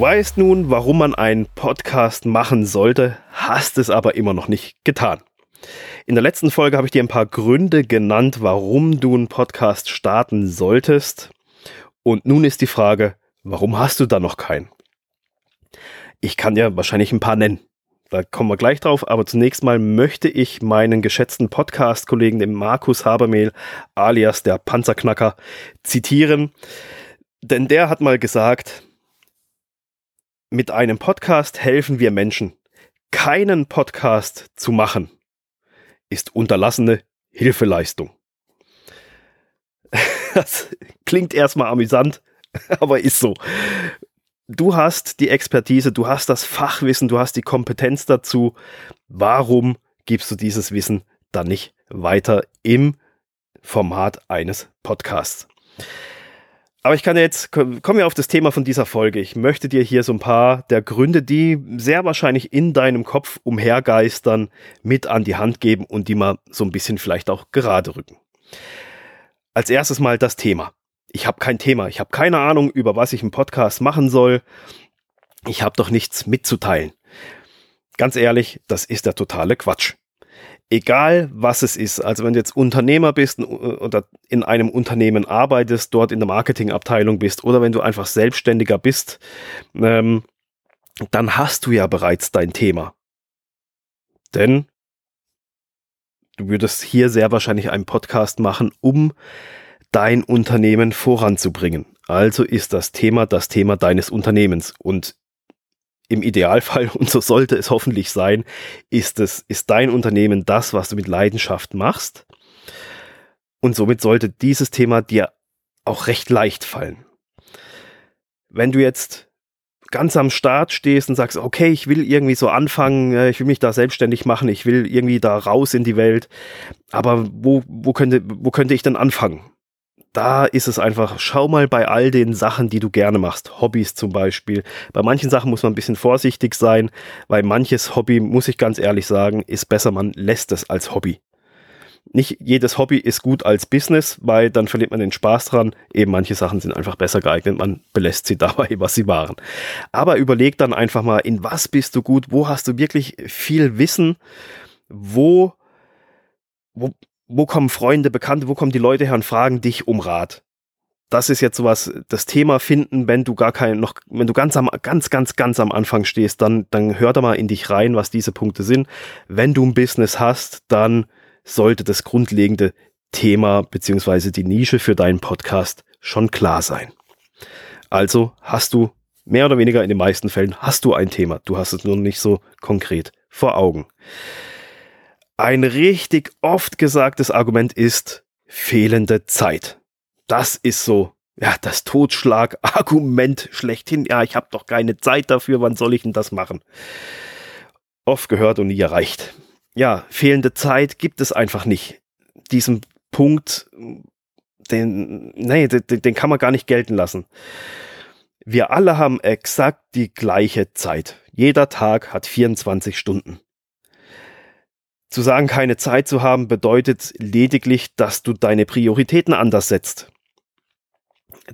Du weißt nun, warum man einen Podcast machen sollte, hast es aber immer noch nicht getan. In der letzten Folge habe ich dir ein paar Gründe genannt, warum du einen Podcast starten solltest. Und nun ist die Frage, warum hast du da noch keinen? Ich kann dir wahrscheinlich ein paar nennen. Da kommen wir gleich drauf, aber zunächst mal möchte ich meinen geschätzten Podcast-Kollegen, den Markus Habermehl, alias der Panzerknacker, zitieren. Denn der hat mal gesagt, mit einem Podcast helfen wir Menschen. Keinen Podcast zu machen ist unterlassene Hilfeleistung. Das klingt erstmal amüsant, aber ist so. Du hast die Expertise, du hast das Fachwissen, du hast die Kompetenz dazu. Warum gibst du dieses Wissen dann nicht weiter im Format eines Podcasts? Aber ich kann jetzt, kommen wir auf das Thema von dieser Folge. Ich möchte dir hier so ein paar der Gründe, die sehr wahrscheinlich in deinem Kopf umhergeistern, mit an die Hand geben und die mal so ein bisschen vielleicht auch gerade rücken. Als erstes mal das Thema. Ich habe kein Thema. Ich habe keine Ahnung, über was ich im Podcast machen soll. Ich habe doch nichts mitzuteilen. Ganz ehrlich, das ist der totale Quatsch egal was es ist, also wenn du jetzt Unternehmer bist oder in einem Unternehmen arbeitest, dort in der Marketingabteilung bist oder wenn du einfach Selbstständiger bist, ähm, dann hast du ja bereits dein Thema. Denn du würdest hier sehr wahrscheinlich einen Podcast machen, um dein Unternehmen voranzubringen. Also ist das Thema das Thema deines Unternehmens. Und im Idealfall, und so sollte es hoffentlich sein, ist es, ist dein Unternehmen das, was du mit Leidenschaft machst. Und somit sollte dieses Thema dir auch recht leicht fallen. Wenn du jetzt ganz am Start stehst und sagst, okay, ich will irgendwie so anfangen, äh, ich will mich da selbstständig machen, ich will irgendwie da raus in die Welt, aber wo, wo, könnte, wo könnte ich denn anfangen? Da ist es einfach, schau mal bei all den Sachen, die du gerne machst, Hobbys zum Beispiel. Bei manchen Sachen muss man ein bisschen vorsichtig sein, weil manches Hobby, muss ich ganz ehrlich sagen, ist besser, man lässt es als Hobby. Nicht jedes Hobby ist gut als Business, weil dann verliert man den Spaß dran. Eben manche Sachen sind einfach besser geeignet, man belässt sie dabei, was sie waren. Aber überleg dann einfach mal, in was bist du gut, wo hast du wirklich viel Wissen, wo, wo, wo kommen Freunde, Bekannte, wo kommen die Leute her und fragen dich um Rat? Das ist jetzt sowas, das Thema finden, wenn du gar kein, noch, wenn du ganz am, ganz, ganz, ganz am Anfang stehst, dann, dann hör da mal in dich rein, was diese Punkte sind. Wenn du ein Business hast, dann sollte das grundlegende Thema beziehungsweise die Nische für deinen Podcast schon klar sein. Also hast du mehr oder weniger in den meisten Fällen hast du ein Thema. Du hast es nur nicht so konkret vor Augen. Ein richtig oft gesagtes Argument ist fehlende Zeit. Das ist so, ja, das Totschlagargument schlechthin. Ja, ich habe doch keine Zeit dafür, wann soll ich denn das machen? Oft gehört und nie erreicht. Ja, fehlende Zeit gibt es einfach nicht. Diesen Punkt, den, nee, den, den kann man gar nicht gelten lassen. Wir alle haben exakt die gleiche Zeit. Jeder Tag hat 24 Stunden. Zu sagen, keine Zeit zu haben, bedeutet lediglich, dass du deine Prioritäten anders setzt.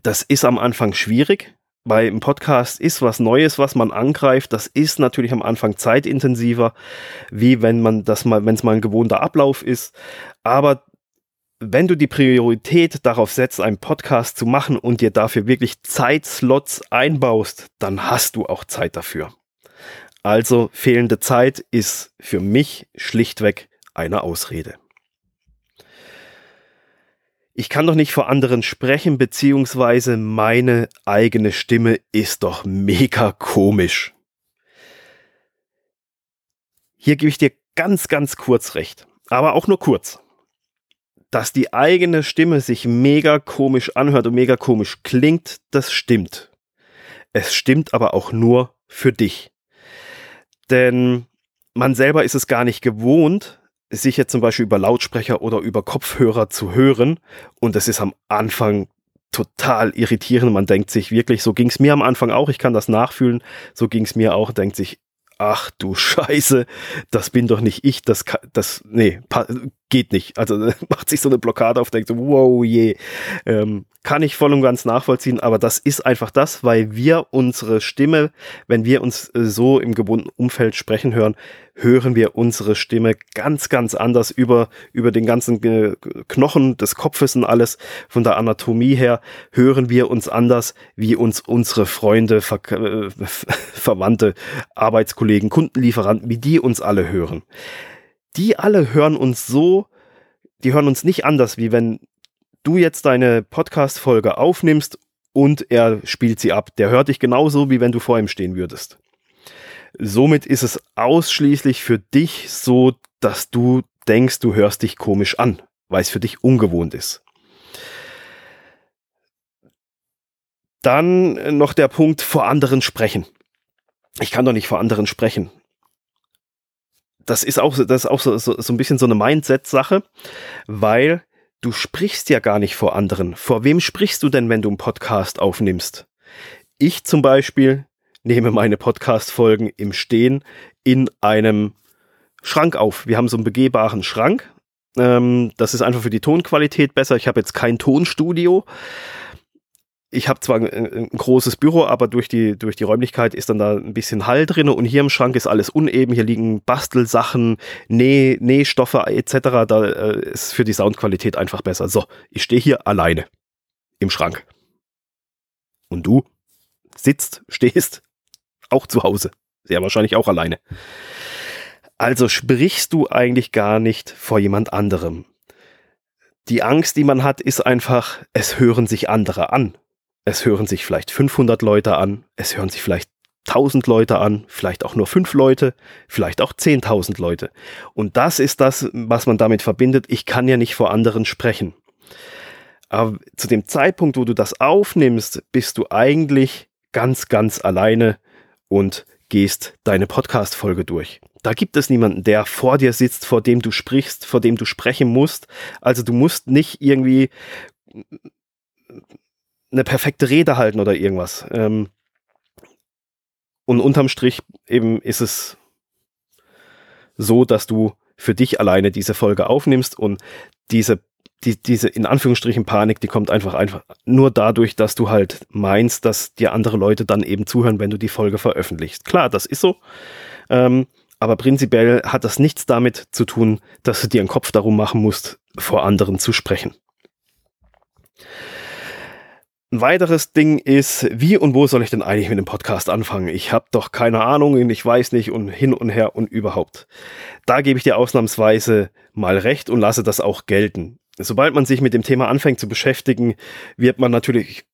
Das ist am Anfang schwierig, weil im Podcast ist was Neues, was man angreift. Das ist natürlich am Anfang zeitintensiver, wie wenn man das mal, wenn es mal ein gewohnter Ablauf ist. Aber wenn du die Priorität darauf setzt, einen Podcast zu machen und dir dafür wirklich Zeitslots einbaust, dann hast du auch Zeit dafür. Also fehlende Zeit ist für mich schlichtweg eine Ausrede. Ich kann doch nicht vor anderen sprechen, beziehungsweise meine eigene Stimme ist doch mega komisch. Hier gebe ich dir ganz, ganz kurz recht, aber auch nur kurz. Dass die eigene Stimme sich mega komisch anhört und mega komisch klingt, das stimmt. Es stimmt aber auch nur für dich. Denn man selber ist es gar nicht gewohnt, sich jetzt zum Beispiel über Lautsprecher oder über Kopfhörer zu hören. Und es ist am Anfang total irritierend. Man denkt sich wirklich, so ging es mir am Anfang auch, ich kann das nachfühlen, so ging es mir auch, denkt sich, ach du Scheiße, das bin doch nicht ich, das, das, nee, geht nicht. Also macht sich so eine Blockade auf, denkt so, wow, je. Ähm, kann ich voll und ganz nachvollziehen, aber das ist einfach das, weil wir unsere Stimme, wenn wir uns äh, so im gebundenen Umfeld sprechen hören, hören wir unsere Stimme ganz, ganz anders über, über den ganzen Knochen des Kopfes und alles von der Anatomie her, hören wir uns anders, wie uns unsere Freunde, Ver äh, Verwandte, Arbeitskollegen, Kundenlieferanten, wie die uns alle hören. Die alle hören uns so, die hören uns nicht anders, wie wenn du jetzt deine Podcast-Folge aufnimmst und er spielt sie ab. Der hört dich genauso, wie wenn du vor ihm stehen würdest. Somit ist es ausschließlich für dich so, dass du denkst, du hörst dich komisch an, weil es für dich ungewohnt ist. Dann noch der Punkt vor anderen sprechen. Ich kann doch nicht vor anderen sprechen. Das ist auch, das ist auch so, so, so ein bisschen so eine Mindset-Sache, weil du sprichst ja gar nicht vor anderen. Vor wem sprichst du denn, wenn du einen Podcast aufnimmst? Ich zum Beispiel nehme meine Podcast-Folgen im Stehen in einem Schrank auf. Wir haben so einen begehbaren Schrank. Ähm, das ist einfach für die Tonqualität besser. Ich habe jetzt kein Tonstudio ich habe zwar ein, ein, großes Büro, aber durch die, durch die Räumlichkeit ist dann da ein bisschen Hall drin und hier im Schrank ist alles uneben. Hier liegen Bastelsachen, Näh, Nähstoffe etc. Da äh, ist für die Soundqualität einfach besser. So, ich stehe hier alleine im Schrank. Und du sitzt, stehst auch zu Hause. Sehr wahrscheinlich auch alleine. Also sprichst du eigentlich gar nicht vor jemand anderem. Die Angst, die man hat, ist einfach, es hören sich andere an es hören sich vielleicht 500 Leute an, es hören sich vielleicht 1000 Leute an, vielleicht auch nur 5 Leute, vielleicht auch 10.000 Leute. Und das ist das, was man damit verbindet. Ich kann ja nicht vor anderen sprechen. Aber zu dem Zeitpunkt, wo du das aufnimmst, bist du eigentlich ganz, ganz alleine und gehst deine Podcast-Folge durch. Da gibt es niemanden, der vor dir sitzt, vor dem du sprichst, vor dem du sprechen musst. Also du musst nicht irgendwie eine perfekte Rede halten oder irgendwas. Ähm, und unterm Strich eben ist es so, dass du für dich alleine diese Folge aufnimmst und diese, die, diese in Anführungsstrichen Panik, die kommt einfach einfach nur dadurch, dass du halt meinst, dass dir andere Leute dann eben zuhören, wenn du die Folge veröffentlichst. Klar, das ist so. Ähm, aber prinzipiell hat das nichts damit zu tun, dass du dir einen Kopf darum machen musst, vor anderen zu sprechen. Ein weiteres Ding ist, wie und wo soll ich denn eigentlich mit dem Podcast anfangen? Ich habe doch keine Ahnung ich weiß nicht und hin und her und überhaupt. Da gebe ich dir ausnahmsweise mal recht und lasse das auch gelten. Sobald man sich mit dem Thema anfängt zu beschäftigen, wird man natürlich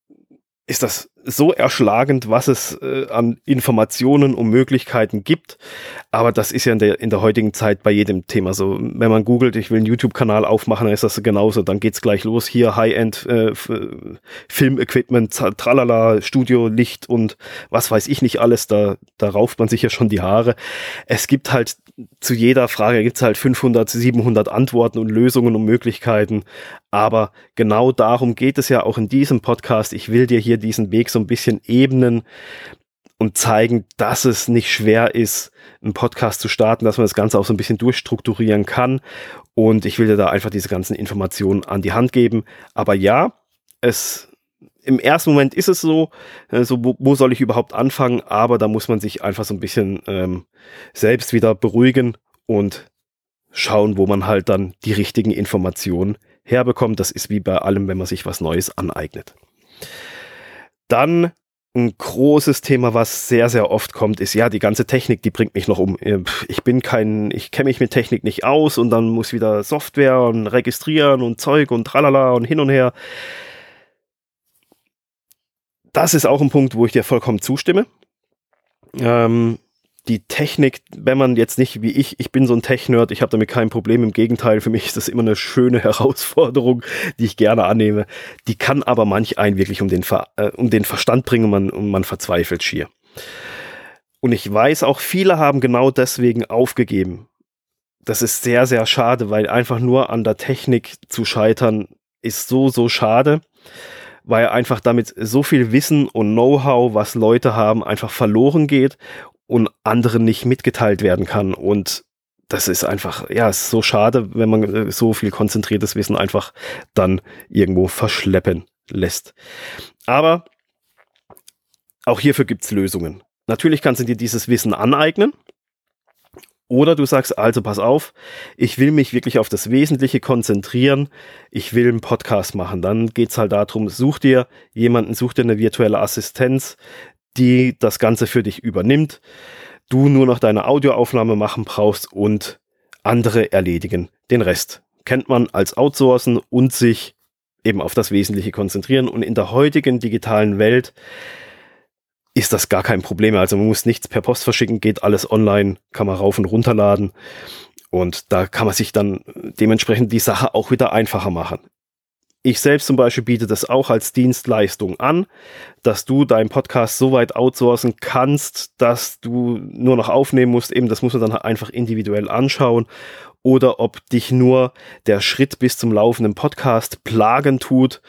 ist das so erschlagend, was es äh, an Informationen und Möglichkeiten gibt. Aber das ist ja in der, in der heutigen Zeit bei jedem Thema so. Wenn man googelt, ich will einen YouTube-Kanal aufmachen, dann ist das genauso. Dann geht's gleich los. Hier High-End äh, tralala, Studio, Licht und was weiß ich nicht alles. Da, da rauft man sich ja schon die Haare. Es gibt halt zu jeder Frage gibt's halt 500, 700 Antworten und Lösungen und Möglichkeiten. Aber genau darum geht es ja auch in diesem Podcast. Ich will dir hier diesen Weg so ein bisschen ebnen und zeigen, dass es nicht schwer ist, einen Podcast zu starten, dass man das Ganze auch so ein bisschen durchstrukturieren kann. Und ich will dir da einfach diese ganzen Informationen an die Hand geben. Aber ja, es im ersten Moment ist es so, äh, so wo, wo, soll ich überhaupt anfangen? Aber da muss man sich einfach so ein bisschen ähm, selbst wieder beruhigen und schauen, wo man halt dann die richtigen Informationen herbekommt. Das ist wie bei allem, wenn man sich was Neues aneignet. Dann ein großes Thema, was sehr, sehr oft kommt, ist ja, die ganze Technik, die bringt mich noch um. Ich bin kein, ich kenne mich mit Technik nicht aus und dann muss wieder Software und registrieren und Zeug und tralala und hin und her. Das ist auch ein Punkt, wo ich dir vollkommen zustimme. Ähm, die Technik, wenn man jetzt nicht wie ich, ich bin so ein Tech-Nerd, ich habe damit kein Problem, im Gegenteil, für mich ist das immer eine schöne Herausforderung, die ich gerne annehme. Die kann aber manch einen wirklich um den, Ver, äh, um den Verstand bringen und man, und man verzweifelt schier. Und ich weiß auch, viele haben genau deswegen aufgegeben. Das ist sehr, sehr schade, weil einfach nur an der Technik zu scheitern ist so, so schade, weil einfach damit so viel Wissen und Know-how, was Leute haben, einfach verloren geht und anderen nicht mitgeteilt werden kann. Und das ist einfach, ja, ist so schade, wenn man äh, so viel konzentriertes Wissen einfach dann irgendwo verschleppen lässt. Aber auch hierfür gibt es Lösungen. Natürlich kannst du dir dieses Wissen aneignen. Oder du sagst, also pass auf, ich will mich wirklich auf das Wesentliche konzentrieren, ich will einen Podcast machen. Dann geht es halt darum, such dir jemanden, such dir eine virtuelle Assistenz, die das Ganze für dich übernimmt. Du nur noch deine Audioaufnahme machen brauchst und andere erledigen den Rest. Kennt man als Outsourcen und sich eben auf das Wesentliche konzentrieren. Und in der heutigen digitalen Welt ist das gar kein Problem. Also man muss nichts per Post verschicken, geht alles online, kann man rauf und runterladen. Und da kann man sich dann dementsprechend die Sache auch wieder einfacher machen. Ich selbst zum Beispiel biete das auch als Dienstleistung an, dass du deinen Podcast so weit outsourcen kannst, dass du nur noch aufnehmen musst. Eben, das muss man dann einfach individuell anschauen. Oder ob dich nur der Schritt bis zum laufenden Podcast plagen tut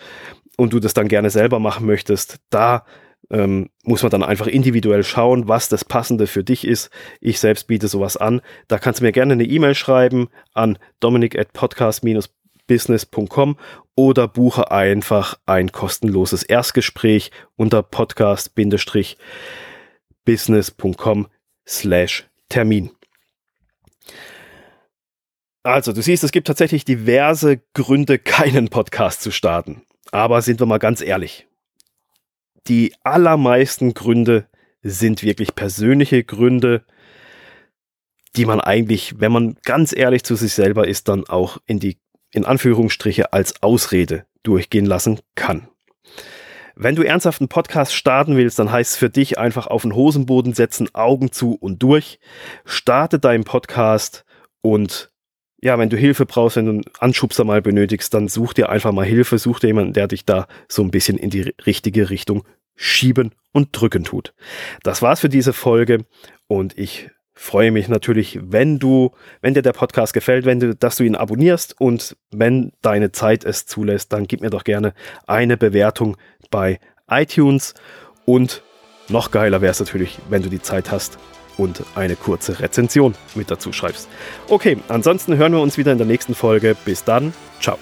und du das dann gerne selber machen möchtest. Da ähm, muss man dann einfach individuell schauen, was das Passende für dich ist. Ich selbst biete sowas an. Da kannst du mir gerne eine E-Mail schreiben an dominik at podcast-business.com oder buche einfach ein kostenloses Erstgespräch unter podcast-business.com slash Termin. Also, du siehst, es gibt tatsächlich diverse Gründe, keinen Podcast zu starten. Aber sind wir mal ganz ehrlich, die allermeisten Gründe sind wirklich persönliche Gründe, die man eigentlich, wenn man ganz ehrlich zu sich selber ist, dann auch in die, in Anführungsstriche, als Ausrede durchgehen lassen kann. Wenn du ernsthaft einen Podcast starten willst, dann heißt es für dich einfach auf den Hosenboden setzen, Augen zu und durch. Starte deinen Podcast und ja, wenn du Hilfe brauchst, wenn du einen Anschubser mal benötigst, dann such dir einfach mal Hilfe, such dir jemanden, der dich da so ein bisschen in die richtige Richtung schieben und drücken tut. Das war's für diese Folge und ich freue mich natürlich, wenn du, wenn dir der Podcast gefällt, wenn du, dass du ihn abonnierst und wenn deine Zeit es zulässt, dann gib mir doch gerne eine Bewertung bei iTunes und noch geiler wäre es natürlich, wenn du die Zeit hast, und eine kurze Rezension mit dazu schreibst. Okay, ansonsten hören wir uns wieder in der nächsten Folge. Bis dann, ciao.